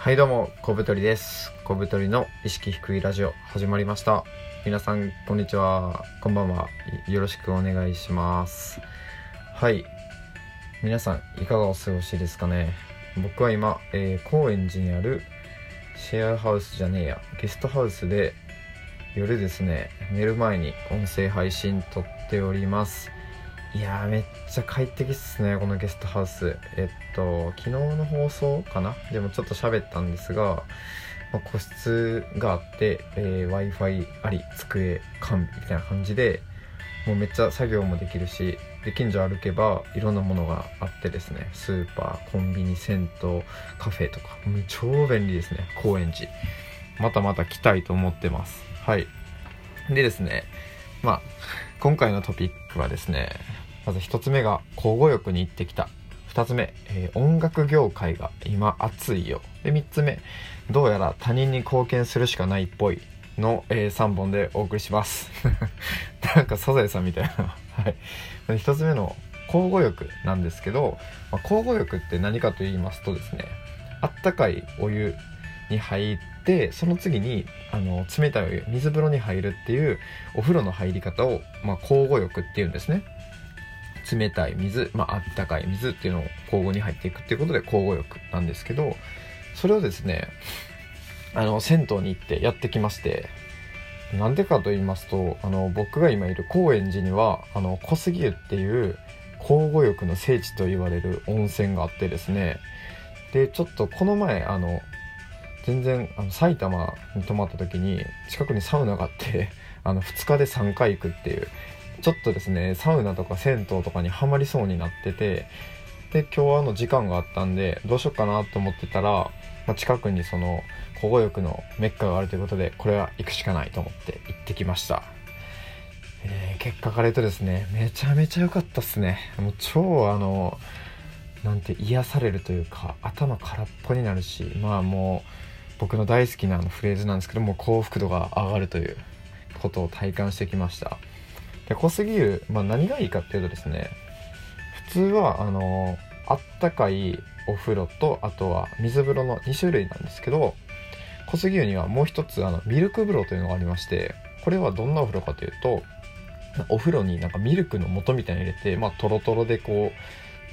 はいどうも小太りです。小太りの意識低いラジオ始まりました。皆さんこんにちは。こんばんは。よろしくお願いします。はい。皆さんいかがお過ごしですかね？僕は今、えー、高円寺にあるシェアハウスじゃねえや。ゲストハウスで夜ですね寝る前に音声配信撮っております。いやーめっちゃ快適っすねこのゲストハウス。えっと昨日の放送かな？でもちょっと喋ったんですが、まあ、個室があって、えー、w i f i あり机完備みたいな感じでもうめっちゃ作業もできるしで近所歩けばいろんなものがあってですね。スーパーコンビニ銭湯カフェとか超便利ですね高円寺。またまた来たいと思ってます。はい。でですねまあ今回のトピックはですねまず1つ目が交互浴に行ってきた。2つ目、えー、音楽業界が今熱いよ。で3つ目どうやら他人に貢献するしかないっぽい。の、えー、3本でお送りします。なんかサザエさんみたいな。はい。1つ目の交互浴なんですけど、まあ、交互浴って何かと言いますとですねあったかいお湯に入ってその次にあの冷たい水風呂に入るっていうお風呂の入り方を、まあ、交互浴っていうんですね。冷たい水、まあったかい水っていうのを交互に入っていくっていうことで交互浴なんですけどそれをですねあの銭湯に行ってやってきましてなんでかと言いますとあの僕が今いる高円寺にはあの小杉湯っていう交互浴の聖地と言われる温泉があってですねでちょっとこの前あの全然あの埼玉に泊まった時に近くにサウナがあって あの2日で3回行くっていうちょっとですねサウナとか銭湯とかにはまりそうになっててで今日はあの時間があったんでどうしようかなと思ってたら、まあ、近くにその保護浴のメッカがあるということでこれは行くしかないと思って行ってきました、えー、結果から言うとですねめちゃめちゃ良かったっすね。もう超あのなんて癒されるというか頭空っぽになるしまあもう僕の大好きなあのフレーズなんですけども幸福度が上がるということを体感してきました。で濃すぎる、まあ、何がいいかっていうとですね普通はあのあったかいお風呂とあとは水風呂の2種類なんですけど小杉湯にはもう一つあのミルク風呂というのがありましてこれはどんなお風呂かというとお風呂になんかミルクの素みたいに入れてまあトロトロでこ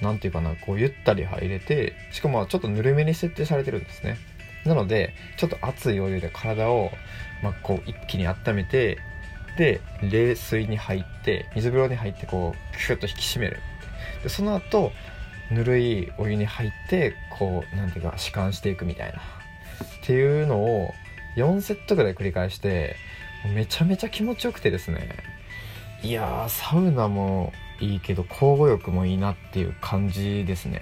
う何て言うかなこうゆったり入れてしかもちょっとぬるめに設定されてるんですね。なのでちょっと熱いお湯で体を、まあ、こう一気に温めてで冷水に入って水風呂に入ってこうキュッと引き締める。でその後ぬるいお湯に入ってこう何ていうか弛緩していくみたいな。っていうのを4セットぐらい繰り返してめちゃめちゃ気持ちよくてですね。いやーサウナもいいけど交互浴もいいなっていう感じですね。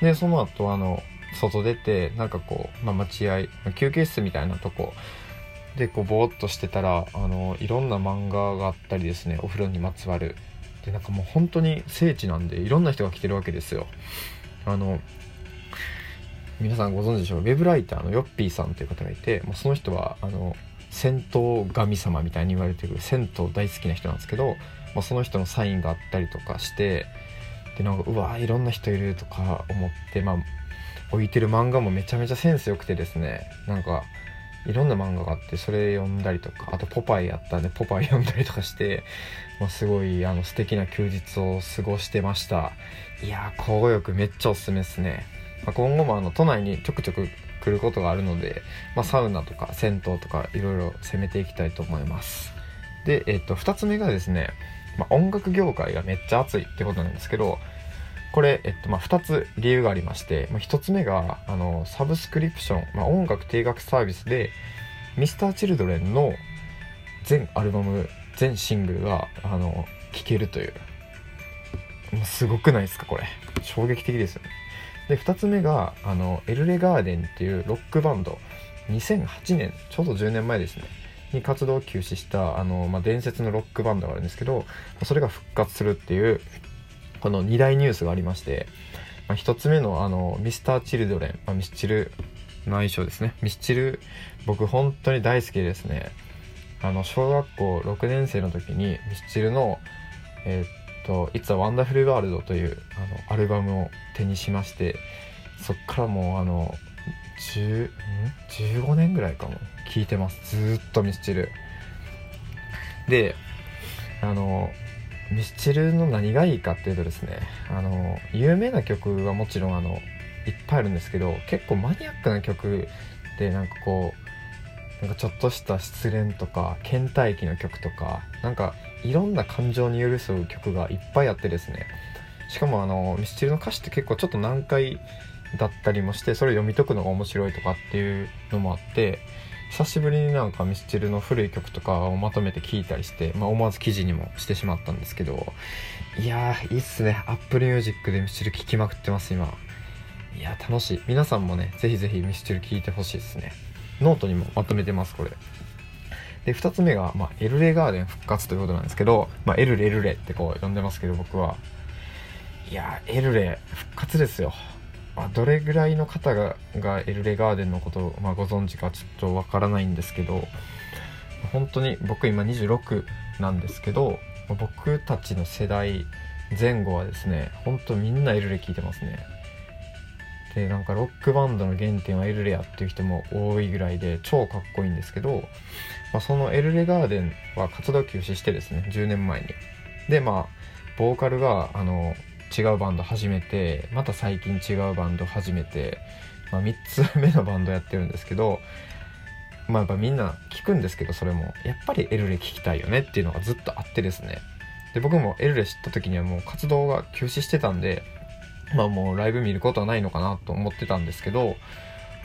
でその後あの外出てなんかこう、まあ、待合休憩室みたいなとこでこうぼーっとしてたらあのいろんな漫画があったりですねお風呂にまつわる。でなんかもう本当に聖地なんでいろんな人が来てるわけですよ。あの皆さんご存知でしょう？ウェブライターのヨッピーさんという方がいてもうその人はあの銭湯神様みたいに言われてる銭湯大好きな人なんですけど、まあ、その人のサインがあったりとかしてでなんかうわいろんな人いるとか思ってまあ置いてる漫画もめちゃめちゃセンス良くてですね。なんかいろんな漫画があってそれ読んだりとかあとポパイやったんでポパイ読んだりとかして、まあ、すごいあの素敵な休日を過ごしてました。いやー交互浴めっちゃおすすめですね、まあ、今後もあの都内にちょくちょく来ることがあるので、まあ、サウナとか銭湯とかいろいろ攻めていきたいと思います。で、えっと2つ目がですね、まあ、音楽業界がめっちゃ熱いってことなんですけどこれ、えっとまあ、2つ理由がありまして、まあ、1つ目があのサブスクリプション、まあ、音楽定額サービスで Mr.Children の全アルバム全シングルがあの聴けるという。もうすごくないですかこれ。衝撃的ですよね。で2つ目があのエルレガーデンっていうロックバンド2008年ちょうど10年前ですね。に活動を休止したあの、まあ、伝説のロックバンドがあるんですけどそれが復活するっていうこの2大ニュースがありまして、まあ、1つ目のあのミスターチルドレン、まあ、ミスチルの愛称ですね。ミスチル僕本当に大好きですね。あの小学校6年生の時にミスチルのえー、っと「It's a Wonderful World」というあのアルバムを手にしましてそっからもうあの10ん？15年ぐらいかも。聞いてます。ずっとミスチル。であのミスチルの何がいいかっていうとですねあの有名な曲はもちろんあのいっぱいあるんですけど結構マニアックな曲でなんかこうなんかちょっとした失恋とか倦怠期の曲とかなんかいろんな感情に寄り添う曲がいっぱいあってですね。しかもあのミスチルの歌詞って結構ちょっと難解だったりもしてそれを読み解くのが面白いとかっていうのもあって久しぶりになんかミスチルの古い曲とかをまとめて聴いたりして、まあ、思わず記事にもしてしまったんですけどいやーいいっすね。Apple Music でミスチル聴きまくってます今。いや楽しい。皆さんもねぜひぜひミスチル聴いてほしいですね。ノートにもまとめてますこれ。で2つ目が、まあ、 ELLEGARDEN 復活ということなんですけど、まあ、エルレエルレってこう呼んでますけど僕は。いやエルレ復活ですよ。まあ、どれぐらいの方ががエルレガーデンのことを、まあ、ご存知かちょっとわからないんですけど本当に僕今26なんですけど僕たちの世代前後はですねほんとみんなエルレ聞いてますね。でなんかロックバンドの原点はエルレやっていう人も多いぐらいで超かっこいいんですけど、まあ、そのエルレガーデンは活動休止してですね10年前に。でまあボーカルがあの違うバンド始めてまた最近違うバンド始めて、まあ、3つ目のバンドやってるんですけどまあやっぱみんな聞くんですけどそれも。やっぱりエルレ聞きたいよねっていうのがずっとあってですね。で僕もエルレ知った時にはもう活動が休止してたんでまあもうライブ見ることはないのかなと思ってたんですけど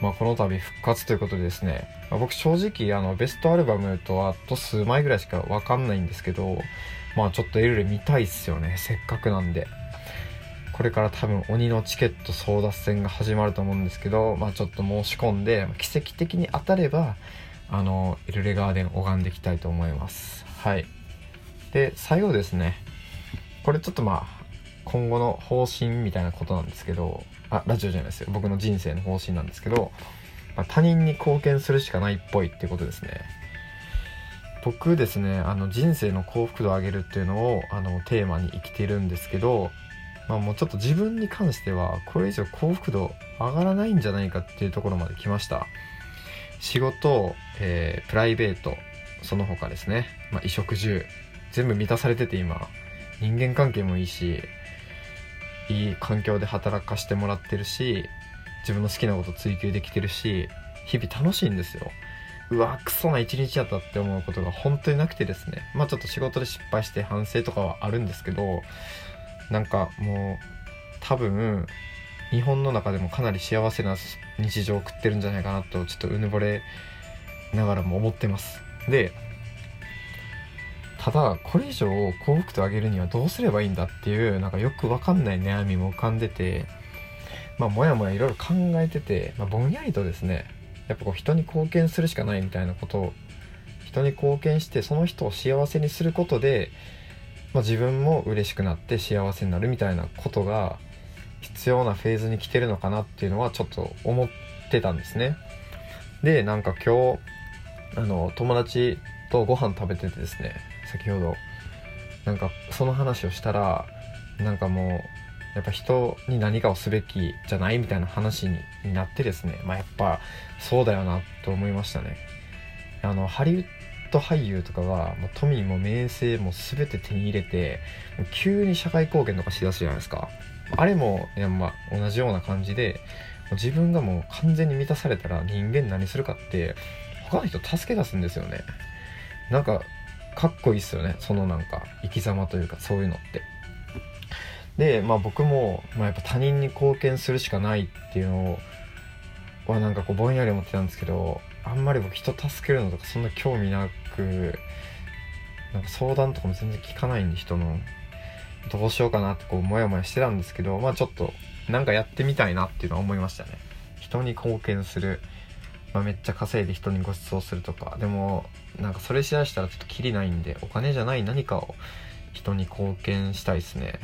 まあ、この度復活ということでですね、まあ、僕正直あのベストアルバムとあと数枚ぐらいしかわかんないんですけどまあちょっとエルレ見たいっすよね。せっかくなんで。これから多分鬼のチケット争奪戦が始まると思うんですけど、まあ、ちょっと申し込んで奇跡的に当たればあのエルレガーデン拝んでいきたいと思います。はい。で最後ですね。これちょっとまあ今後の方針みたいなことなんですけどあラジオじゃないですよ。僕の人生の方針なんですけど、まあ、他人に貢献するしかないっぽいってことですね。僕ですねあの人生の幸福度を上げるっていうのをあのテーマに生きてるんですけどまあもうちょっと自分に関してはこれ以上幸福度上がらないんじゃないかっていうところまで来ました。仕事、えー、プライベートその他ですね、まあ、衣食住全部満たされてて今人間関係もいいしいい環境で働かしてもらってるし自分の好きなこと追求できてるし日々楽しいんですよ。うわクソな一日やったって思うことが本当になくてですね。まあちょっと仕事で失敗して反省とかはあるんですけどなんかもう多分日本の中でもかなり幸せな日常を送ってるんじゃないかなとちょっとうぬぼれながらも思ってます。でただこれ以上幸福度上げるにはどうすればいいんだっていうなんかよくわかんない悩みも浮かんでてまあもやもやいろいろ考えてて、まあ、ぼんやりとですねやっぱこう人に貢献するしかないみたいなことを人に貢献してその人を幸せにすることでまあ、自分も嬉しくなって幸せになるみたいなことが必要なフェーズに来てるのかなっていうのはちょっと思ってたんですね。でなんか今日あの友達とご飯食べててですね先ほどなんかその話をしたらなんかもうやっぱ人に何かをすべきじゃないみたいな話になってですねまあやっぱそうだよなと思いましたね。あのハリウット俳優とかがもう富も名声も全て手に入れて急に社会貢献とかしだすじゃないですか。あれもいや、まあ、同じような感じで自分がもう完全に満たされたら人間何するかって他の人助け出すんですよね。なんかかっこいいっすよね。そのなんか生き様というかそういうのって。でまあ僕も、まあ、やっぱ他人に貢献するしかないっていうのをはなんかこうぼんやり思ってたんですけどあんまり僕人助けるのとかそんな興味なくなんか相談とかも全然聞かないんで人のどうしようかなってこうモヤモヤしてたんですけどまあちょっとなんかやってみたいなっていうのは思いましたね。人に貢献する、まあ、めっちゃ稼いで人にご馳走するとか。でもなんかそれしだしたらちょっとキリないんでお金じゃない何かを人に貢献したいですね。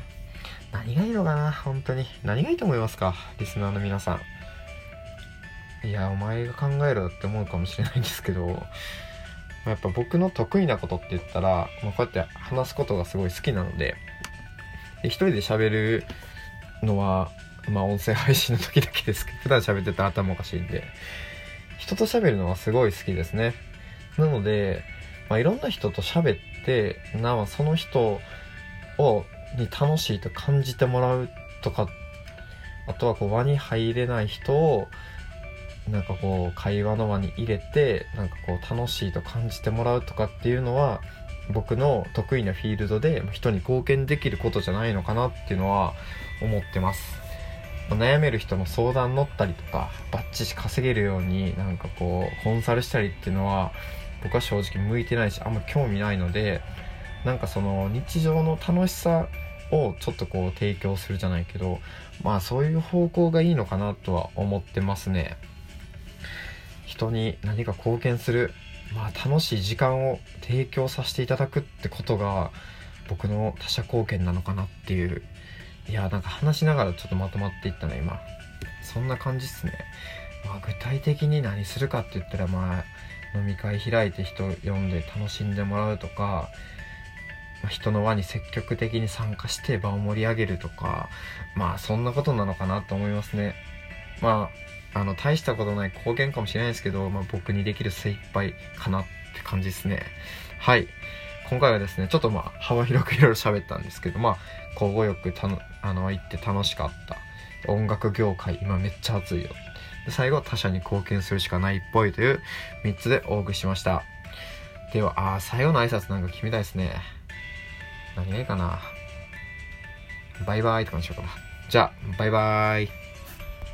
何がいいのかな本当に。何がいいと思いますかリスナーの皆さん。いやお前が考えろって思うかもしれないんですけどやっぱ僕の得意なことって言ったら、まあ、こうやって話すことがすごい好きなのでで一人で喋るのはまあ音声配信の時だけですけど 普段喋ってたら頭おかしいんで人と喋るのはすごい好きですね。なので、まあ、いろんな人と喋ってなおその人をに楽しいと感じてもらうとかあとはこう輪に入れない人をなんかこう会話の輪に入れてなんかこう楽しいと感じてもらうとかっていうのは僕の得意なフィールドで人に貢献できることじゃないのかなっていうのは思ってます。悩める人の相談乗ったりとかバッチシ稼げるようになんかこうコンサルしたりっていうのは僕は正直向いてないしあんま興味ないのでなんかその日常の楽しさをちょっとこう提供するじゃないけどまあそういう方向がいいのかなとは思ってますね。人に何か貢献するまあ楽しい時間を提供させていただくってことが僕の他者貢献なのかなっていう。いやなんか話しながらちょっとまとまっていったね今。そんな感じっすね。まあ具体的に何するかって言ったらまあ飲み会開いて人呼んで楽しんでもらうとか、ま、人の輪に積極的に参加して場を盛り上げるとかまあそんなことなのかなと思いますね。まああの大したことない貢献かもしれないですけど、まあ、僕にできる精一杯かなって感じですね。はい。今回はですねちょっとまあ幅広くいろいろ喋ったんですけどまあ交互よくたのあの行って楽しかった。音楽業界今めっちゃ熱いよ。で最後他者に貢献するしかないっぽいという3つでお送りしました。ではあ最後の挨拶なんか決めたいですね。何がいいかな。バイバイとかにしようかな。じゃあバイバイ。